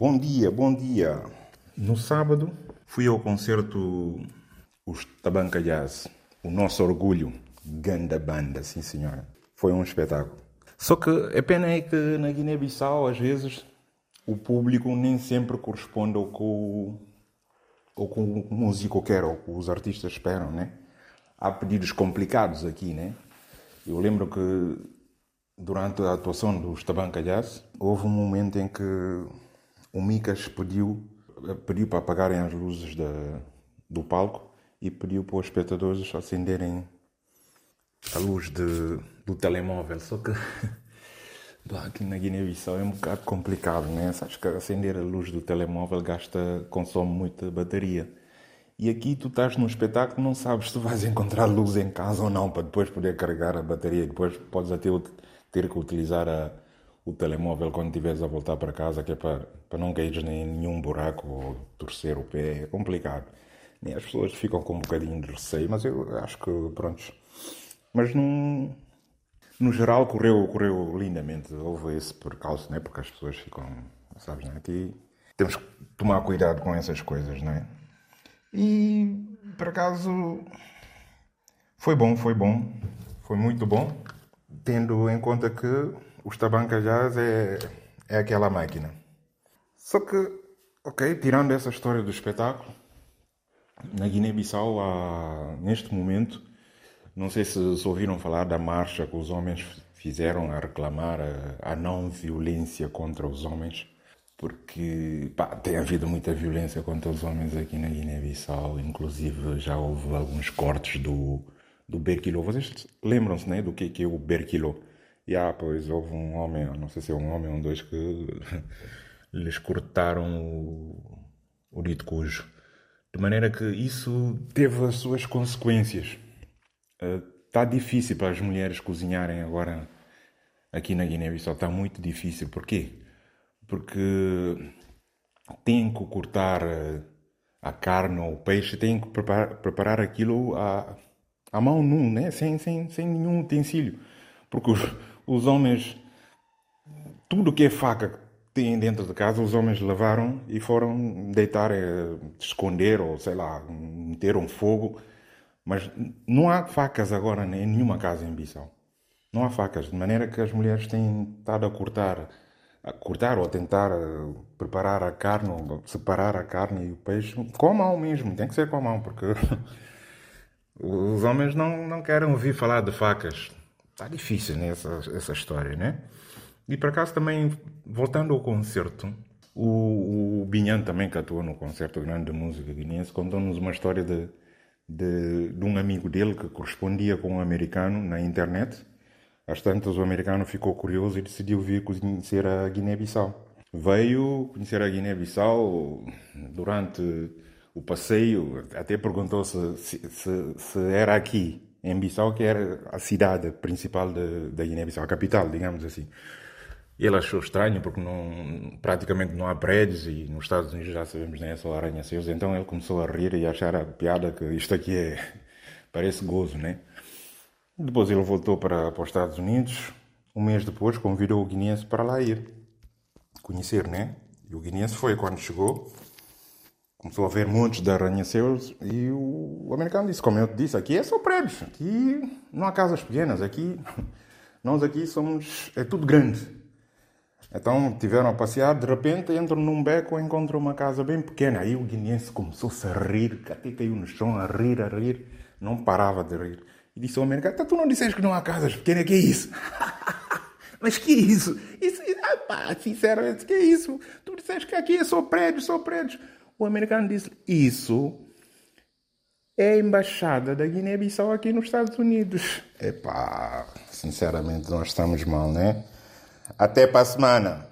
Bom dia, bom dia. No sábado fui ao concerto Os Tabanca Jazz, o nosso orgulho, ganda banda, sim senhora. Foi um espetáculo. Só que a pena é que na Guiné-Bissau, às vezes, o público nem sempre corresponde ao que o, ao que o músico quer, ou que os artistas esperam, né? Há pedidos complicados aqui, né? Eu lembro que durante a atuação dos Tabanca Jazz, houve um momento em que o Micas pediu, pediu para apagarem as luzes da, do palco e pediu para os espectadores acenderem a luz de, do telemóvel. Só que aqui na Guiné-Bissau é um bocado complicado, né? Sabes que acender a luz do telemóvel gasta, consome muita bateria. E aqui tu estás num espetáculo, não sabes se vais encontrar luz em casa ou não, para depois poder carregar a bateria. Depois podes até ter que utilizar a, o telemóvel quando estiveres a voltar para casa, que é para, para não cair em nenhum buraco ou torcer o pé. É complicado. E as pessoas ficam com um bocadinho de receio, mas eu acho que, pronto. Mas num, no geral correu, correu lindamente. Houve esse percalço, né? porque as pessoas ficam, sabes, né? aqui temos que tomar cuidado com essas coisas, não é? E por acaso foi bom, foi bom, foi muito bom, tendo em conta que os Tabanca Jazz é, é aquela máquina. Só que, ok, tirando essa história do espetáculo, na Guiné-Bissau, neste momento, não sei se, se, ouviram falar da marcha que os homens fizeram a reclamar a, a não violência contra os homens porque pá, tem havido muita violência contra os homens aqui na Guiné-Bissau, inclusive já houve alguns cortes do, do Berquilo. Vocês lembram-se né, do que, que é o Berquilo? E ah, pois houve um homem, não sei se é um homem ou um dois, que lhes cortaram o, o dito cujo. De maneira que isso teve as suas consequências. Está uh, difícil para as mulheres cozinharem agora aqui na Guiné-Bissau. Está muito difícil. Porquê? porque têm que cortar eh, a carne ou o peixe, têm que preparar, preparar aquilo à, à mão nu, né? sem, sem, sem nenhum utensílio. Porque os, os homens, tudo que é faca que têm dentro de casa, os homens lavaram e foram deitar, é, esconder ou sei lá, meter um fogo. Mas não há facas agora em nenhuma casa em Bissau. Não há facas, de maneira que as mulheres têm estado a cortar a cortar ou a tentar eh, preparar a carne, ou separar a carne e o peixe com a mão mesmo, tem que ser com a mão, porque os homens não, não querem ouvir falar de facas. Está difícil né, essa, essa história, né? E por acaso também, voltando ao concerto, o, o Binhan também que atuou no concerto grande de música guinense, contou-nos uma história de, de, de um amigo dele que correspondia com um americano na internet às tantas, o americano ficou curioso e decidiu vir conhecer a Guiné-Bissau. Veio conhecer a Guiné-Bissau durante o passeio, até perguntou se, se, se, era aqui, em Bissau, que era a cidade principal da Guiné-Bissau, a capital, digamos assim. Ele achou estranho porque não, praticamente não há prédios e nos Estados Unidos já sabemos, nem é só arranha-céus. Então ele começou a rir e a achar a piada que isto aqui é, parece gozo, né? Depois ele voltou para, para os Estados Unidos. Um mês depois convidou o guineense para lá ir. Conhecer, né? E o guineense foi quando chegou. Começou a ver montes de arranha-céus e o, americano disse, como eu te disse, aqui é só prédios. Aqui não há casas pequenas. Aqui, nós aqui somos... É tudo grande. Então tiveram a passear, de repente entram num beco e encontram uma casa bem pequena. Aí o guineense começou-se a rir, até caiu no chão, a rir, a rir. Não parava de rir. E disse ao americano, tá, tu não disseste que não há casas pequenas, que é isso? Mas que é isso? Isso, ah, pá, sinceramente, que é isso? Tu disseste que aqui é só prédios, só prédios. O americano disse, isso é a embaixada da Guiné-Bissau aqui nos Estados Unidos. Epá, sinceramente, nós estamos mal, né? Até para a semana.